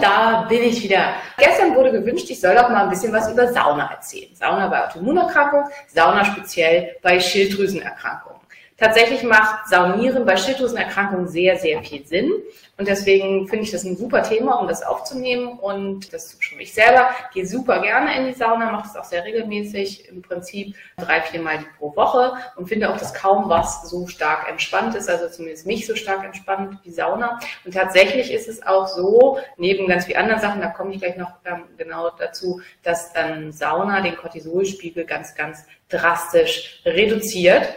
da bin ich wieder. Gestern wurde gewünscht, ich soll doch mal ein bisschen was über Sauna erzählen. Sauna bei Autoimmunerkrankungen, Sauna speziell bei Schilddrüsenerkrankungen. Tatsächlich macht Saunieren bei Schilddrüsenerkrankungen sehr, sehr viel Sinn. Und deswegen finde ich das ein super Thema, um das aufzunehmen. Und das tue schon ich selber. Gehe super gerne in die Sauna, mache es auch sehr regelmäßig, im Prinzip drei, vier Mal pro Woche und finde auch, dass kaum was so stark entspannt ist, also zumindest nicht so stark entspannt wie Sauna. Und tatsächlich ist es auch so, neben ganz vielen anderen Sachen, da komme ich gleich noch ähm, genau dazu, dass ähm, Sauna den Cortisolspiegel ganz, ganz drastisch reduziert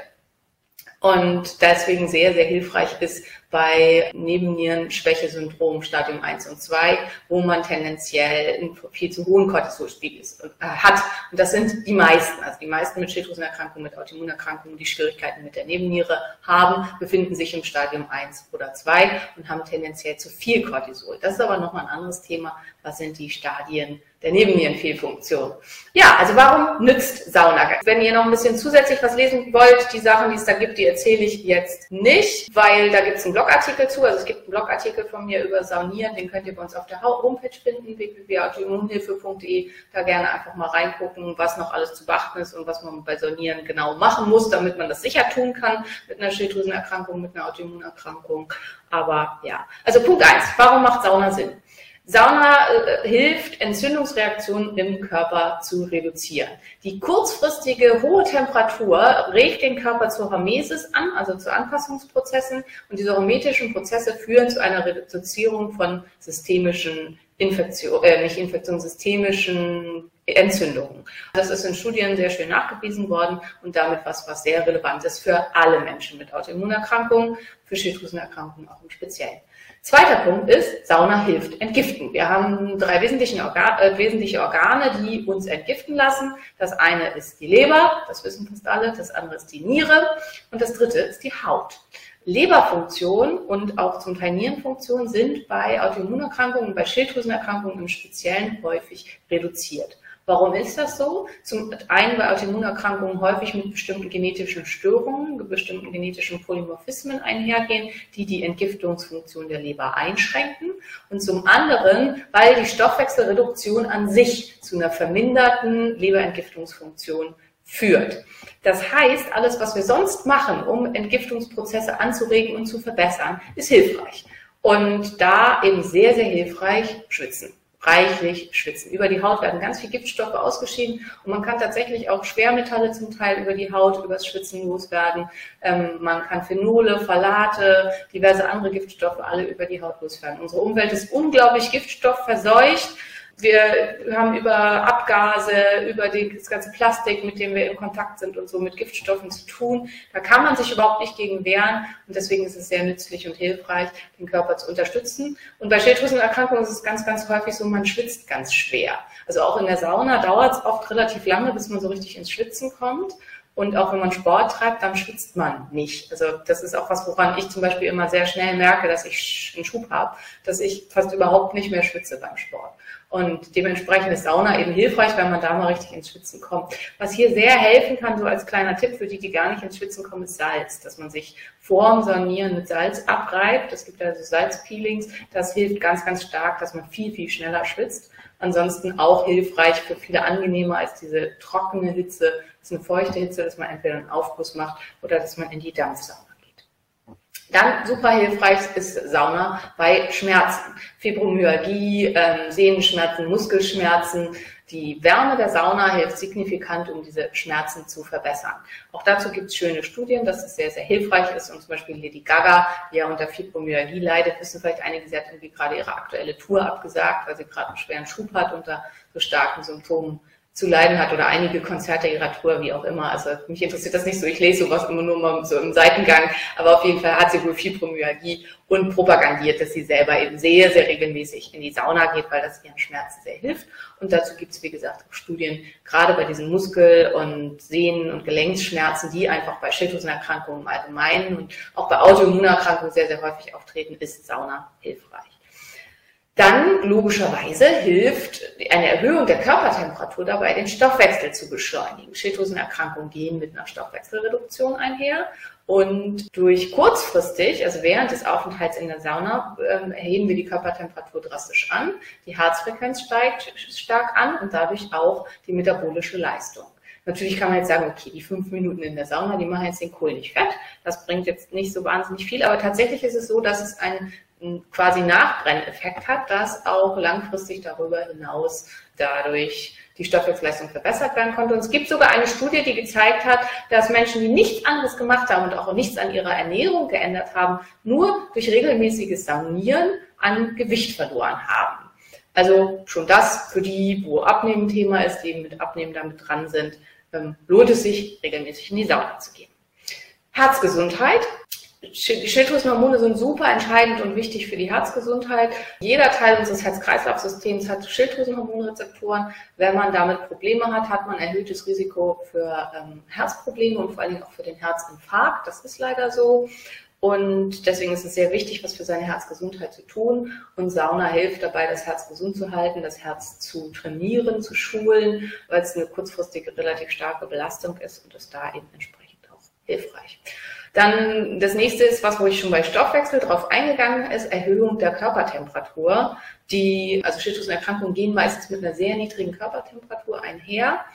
und deswegen sehr, sehr hilfreich ist bei Nebennierenschwächesyndrom Stadium 1 und 2, wo man tendenziell einen viel zu hohen Cortisolspiegel äh, hat. Und das sind die meisten, also die meisten mit Schilddrüsenerkrankungen, mit Autoimmunerkrankungen, die Schwierigkeiten mit der Nebenniere haben, befinden sich im Stadium 1 oder 2 und haben tendenziell zu viel Cortisol. Das ist aber nochmal ein anderes Thema. Was sind die Stadien der Nebennierenfehlfunktion. Ja, also warum nützt Sauna? Wenn ihr noch ein bisschen zusätzlich was lesen wollt, die Sachen, die es da gibt, die erzähle ich jetzt nicht, weil da gibt es einen Blogartikel zu. Also es gibt einen Blogartikel von mir über Saunieren, den könnt ihr bei uns auf der Homepage finden, www.autoimmunhilfe.de. Da gerne einfach mal reingucken, was noch alles zu beachten ist und was man bei Saunieren genau machen muss, damit man das sicher tun kann mit einer Schilddrüsenerkrankung, mit einer Autoimmunerkrankung. Aber ja, also Punkt eins: Warum macht Sauna Sinn? Sauna äh, hilft, Entzündungsreaktionen im Körper zu reduzieren. Die kurzfristige hohe Temperatur regt den Körper zur Hormesis an, also zu Anpassungsprozessen. Und diese hormetischen Prozesse führen zu einer Reduzierung von systemischen Infektionen, äh, nicht Infektionen, systemischen Entzündungen. Das ist in Studien sehr schön nachgewiesen worden und damit was, was sehr relevant ist für alle Menschen mit Autoimmunerkrankungen, für Schilddrüsenerkrankungen auch im Speziellen. Zweiter Punkt ist, Sauna hilft entgiften. Wir haben drei wesentliche, Organ, äh, wesentliche Organe, die uns entgiften lassen. Das eine ist die Leber, das wissen fast alle, das andere ist die Niere und das dritte ist die Haut. Leberfunktion und auch zum Teil Nierenfunktion sind bei Autoimmunerkrankungen, bei Schilddrüsenerkrankungen im Speziellen häufig reduziert. Warum ist das so? Zum einen bei Autoimmunerkrankungen häufig mit bestimmten genetischen Störungen, bestimmten genetischen Polymorphismen einhergehen, die die Entgiftungsfunktion der Leber einschränken. Und zum anderen, weil die Stoffwechselreduktion an sich zu einer verminderten Leberentgiftungsfunktion führt. Das heißt, alles, was wir sonst machen, um Entgiftungsprozesse anzuregen und zu verbessern, ist hilfreich. Und da eben sehr, sehr hilfreich schwitzen reichlich schwitzen. Über die Haut werden ganz viele Giftstoffe ausgeschieden und man kann tatsächlich auch Schwermetalle zum Teil über die Haut, übers Schwitzen loswerden. Ähm, man kann Phenole, Phthalate, diverse andere Giftstoffe alle über die Haut loswerden. Unsere Umwelt ist unglaublich giftstoffverseucht. Wir haben über Abgase, über das ganze Plastik, mit dem wir in Kontakt sind und so mit Giftstoffen zu tun. Da kann man sich überhaupt nicht gegen wehren und deswegen ist es sehr nützlich und hilfreich, den Körper zu unterstützen. Und bei Schilddrüsenerkrankungen ist es ganz, ganz häufig so, man schwitzt ganz schwer. Also auch in der Sauna dauert es oft relativ lange, bis man so richtig ins Schwitzen kommt. Und auch wenn man Sport treibt, dann schwitzt man nicht. Also das ist auch was, woran ich zum Beispiel immer sehr schnell merke, dass ich einen Schub habe, dass ich fast überhaupt nicht mehr schwitze beim Sport. Und dementsprechend ist Sauna eben hilfreich, wenn man da mal richtig ins Schwitzen kommt. Was hier sehr helfen kann, so als kleiner Tipp für die, die gar nicht ins Schwitzen kommen, ist Salz. Dass man sich vorm Sanieren mit Salz abreibt. Es gibt also Salzpeelings. Das hilft ganz, ganz stark, dass man viel, viel schneller schwitzt. Ansonsten auch hilfreich für viele angenehmer als diese trockene Hitze. Das ist eine feuchte Hitze, dass man entweder einen Aufguss macht oder dass man in die Dampfsauna dann super hilfreich ist Sauna bei Schmerzen. Fibromyalgie, ähm, Sehnenschmerzen, Muskelschmerzen, die Wärme der Sauna hilft signifikant, um diese Schmerzen zu verbessern. Auch dazu gibt es schöne Studien, dass es sehr, sehr hilfreich ist. Und zum Beispiel Lady Gaga, die ja unter Fibromyalgie leidet, wissen vielleicht einige, sie hat irgendwie gerade ihre aktuelle Tour abgesagt, weil sie gerade einen schweren Schub hat unter so starken Symptomen zu leiden hat oder einige Konzerte ihrer Tour, wie auch immer. Also mich interessiert das nicht so. Ich lese sowas immer nur mal so im Seitengang. Aber auf jeden Fall hat sie wohl Fibromyalgie und propagandiert, dass sie selber eben sehr, sehr regelmäßig in die Sauna geht, weil das ihren Schmerzen sehr hilft. Und dazu gibt es, wie gesagt, auch Studien, gerade bei diesen Muskel- und Sehnen- und Gelenksschmerzen, die einfach bei Schilddrüsenerkrankungen im Allgemeinen und auch bei Autoimmunerkrankungen sehr, sehr häufig auftreten, ist Sauna hilfreich. Logischerweise hilft eine Erhöhung der Körpertemperatur dabei, den Stoffwechsel zu beschleunigen. Schilddrüsenerkrankungen gehen mit einer Stoffwechselreduktion einher. Und durch kurzfristig, also während des Aufenthalts in der Sauna, äh, erheben wir die Körpertemperatur drastisch an. Die Herzfrequenz steigt stark an und dadurch auch die metabolische Leistung. Natürlich kann man jetzt sagen, okay, die fünf Minuten in der Sauna, die machen jetzt den Kohl nicht fett. Das bringt jetzt nicht so wahnsinnig viel. Aber tatsächlich ist es so, dass es einen quasi Nachbrenneffekt hat, dass auch langfristig darüber hinaus dadurch die Stoffwechselleistung verbessert werden konnte. Und es gibt sogar eine Studie, die gezeigt hat, dass Menschen, die nichts anderes gemacht haben und auch nichts an ihrer Ernährung geändert haben, nur durch regelmäßiges Saunieren an Gewicht verloren haben. Also schon das für die, wo Abnehmen Thema ist, die mit Abnehmen damit dran sind, ähm, lohnt es sich, regelmäßig in die Sauna zu gehen. Herzgesundheit die Schilddrüsenhormone sind super entscheidend und wichtig für die Herzgesundheit. Jeder Teil unseres Herz-Kreislauf-Systems hat Schilddrüsenhormonrezeptoren. Wenn man damit Probleme hat, hat man erhöhtes Risiko für ähm, Herzprobleme und vor allen Dingen auch für den Herzinfarkt. Das ist leider so. Und deswegen ist es sehr wichtig, was für seine Herzgesundheit zu tun. Und Sauna hilft dabei, das Herz gesund zu halten, das Herz zu trainieren, zu schulen, weil es eine kurzfristige, relativ starke Belastung ist und ist da eben entsprechend auch hilfreich. Dann das nächste ist, was wo ich schon bei Stoffwechsel drauf eingegangen ist, Erhöhung der Körpertemperatur. Die, also Schilddrüsenerkrankungen gehen meistens mit einer sehr niedrigen Körpertemperatur einher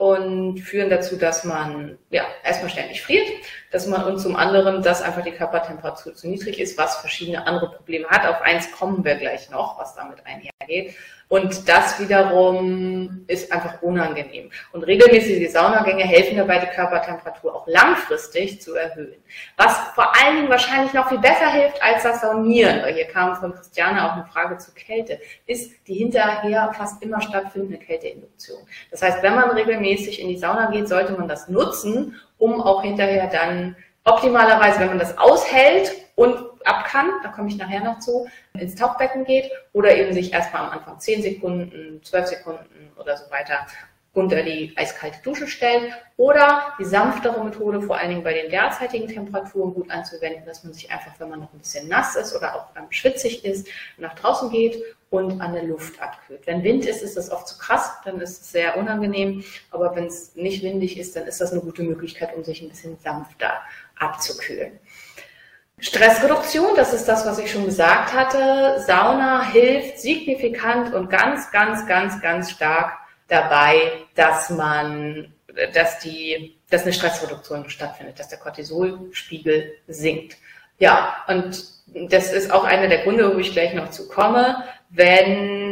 und führen dazu, dass man ja erstmal ständig friert, dass man und zum anderen, dass einfach die Körpertemperatur zu niedrig ist, was verschiedene andere Probleme hat. Auf eins kommen wir gleich noch, was damit einhergeht. Und das wiederum ist einfach unangenehm. Und regelmäßige Saunagänge helfen dabei, die Körpertemperatur auch langfristig zu erhöhen. Was vor allen Dingen wahrscheinlich noch viel besser hilft als das Saunieren, weil hier kam von Christiane auch eine Frage zur Kälte, ist die hinterher fast immer stattfindende Kälteinduktion. Das heißt, wenn man regelmäßig in die Sauna geht, sollte man das nutzen, um auch hinterher dann optimalerweise, wenn man das aushält und ab kann, da komme ich nachher noch zu, ins Tauchbecken geht oder eben sich erstmal am Anfang 10 Sekunden, 12 Sekunden oder so weiter unter die eiskalte Dusche stellt oder die sanftere Methode, vor allen Dingen bei den derzeitigen Temperaturen gut anzuwenden, dass man sich einfach, wenn man noch ein bisschen nass ist oder auch schwitzig ist, nach draußen geht und an der Luft abkühlt. Wenn Wind ist, ist das oft zu krass, dann ist es sehr unangenehm, aber wenn es nicht windig ist, dann ist das eine gute Möglichkeit, um sich ein bisschen sanfter abzukühlen. Stressreduktion, das ist das, was ich schon gesagt hatte. Sauna hilft signifikant und ganz, ganz, ganz, ganz stark dabei, dass man, dass die, dass eine Stressreduktion stattfindet, dass der Cortisolspiegel sinkt. Ja, und das ist auch einer der Gründe, wo ich gleich noch zu komme, wenn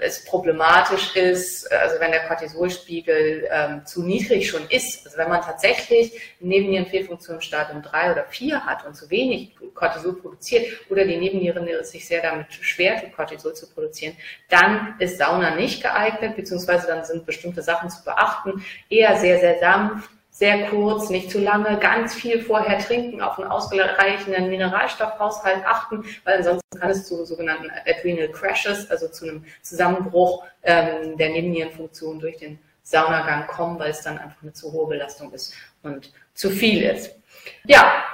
es problematisch ist, also wenn der Cortisolspiegel ähm, zu niedrig schon ist, also wenn man tatsächlich Nebennierenfehlfunktionsstadium 3 oder 4 hat und zu wenig Cortisol produziert oder die Nebenniere sich sehr damit schwer tut, Cortisol zu produzieren, dann ist Sauna nicht geeignet, beziehungsweise dann sind bestimmte Sachen zu beachten, eher sehr, sehr sanft, sehr kurz, nicht zu lange, ganz viel vorher trinken, auf einen ausreichenden Mineralstoffhaushalt achten, weil ansonsten kann es zu sogenannten Adrenal Crashes, also zu einem Zusammenbruch ähm, der Nebennierenfunktion durch den Saunagang kommen, weil es dann einfach eine zu hohe Belastung ist und zu viel ist. Ja,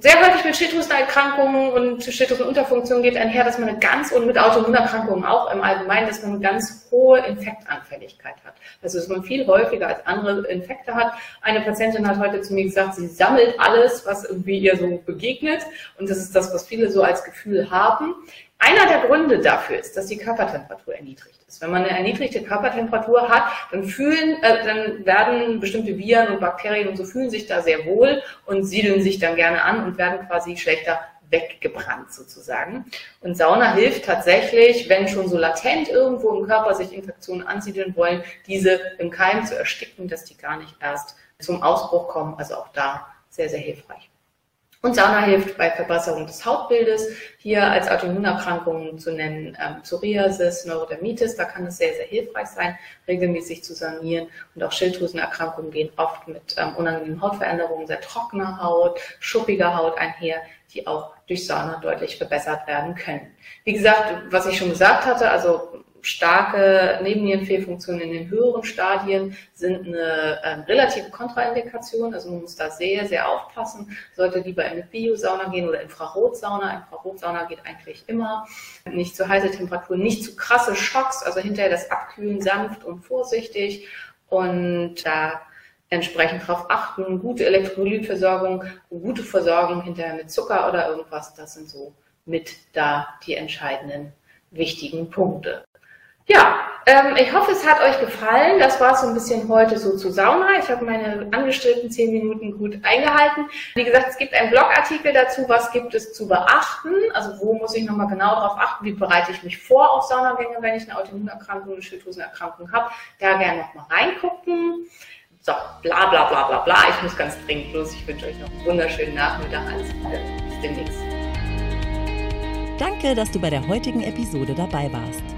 sehr häufig mit Schilddrüsenerkrankungen und Schilddrüsenunterfunktion geht einher, dass man eine ganz, und mit Autoimmunerkrankungen auch im Allgemeinen, dass man eine ganz hohe Infektanfälligkeit hat. Also, dass man viel häufiger als andere Infekte hat. Eine Patientin hat heute zu mir gesagt, sie sammelt alles, was irgendwie ihr so begegnet. Und das ist das, was viele so als Gefühl haben. Einer der Gründe dafür ist, dass die Körpertemperatur erniedrigt ist. Wenn man eine erniedrigte Körpertemperatur hat, dann fühlen, äh, dann werden bestimmte Viren und Bakterien und so fühlen sich da sehr wohl und siedeln sich dann gerne an und werden quasi schlechter weggebrannt sozusagen. Und Sauna hilft tatsächlich, wenn schon so latent irgendwo im Körper sich Infektionen ansiedeln wollen, diese im Keim zu ersticken, dass die gar nicht erst zum Ausbruch kommen. Also auch da sehr, sehr hilfreich. Und Sauna hilft bei Verbesserung des Hautbildes. Hier als Autoimmunerkrankungen zu nennen ähm, Psoriasis, Neurodermitis, da kann es sehr, sehr hilfreich sein, regelmäßig zu sanieren. Und auch Schilddrüsenerkrankungen gehen oft mit ähm, unangenehmen Hautveränderungen, sehr trockener Haut, schuppiger Haut einher, die auch durch Sauna deutlich verbessert werden können. Wie gesagt, was ich schon gesagt hatte, also starke Nebennierenfehlfunktionen in den höheren Stadien sind eine ähm, relative Kontraindikation. Also man muss da sehr, sehr aufpassen. Sollte lieber in eine Biosauna gehen oder Infrarotsauna. Infrarotsauna geht eigentlich immer. Nicht zu heiße Temperaturen, nicht zu krasse Schocks. Also hinterher das Abkühlen sanft und vorsichtig. Und da entsprechend darauf achten. Gute Elektrolytversorgung, gute Versorgung hinterher mit Zucker oder irgendwas. Das sind so mit da die entscheidenden wichtigen Punkte. Ja, ähm, ich hoffe, es hat euch gefallen. Das war so ein bisschen heute so zu Sauna. Ich habe meine angestrebten zehn Minuten gut eingehalten. Wie gesagt, es gibt einen Blogartikel dazu, was gibt es zu beachten. Also wo muss ich nochmal genau darauf achten, wie bereite ich mich vor auf Saunagänge, wenn ich eine Autoimmunerkrankung, eine Schilddrüsenerkrankung habe. Da gerne nochmal reingucken. So, bla bla bla bla bla. Ich muss ganz dringend los. Ich wünsche euch noch einen wunderschönen Nachmittag. Alles Gute. Bis demnächst. Danke, dass du bei der heutigen Episode dabei warst.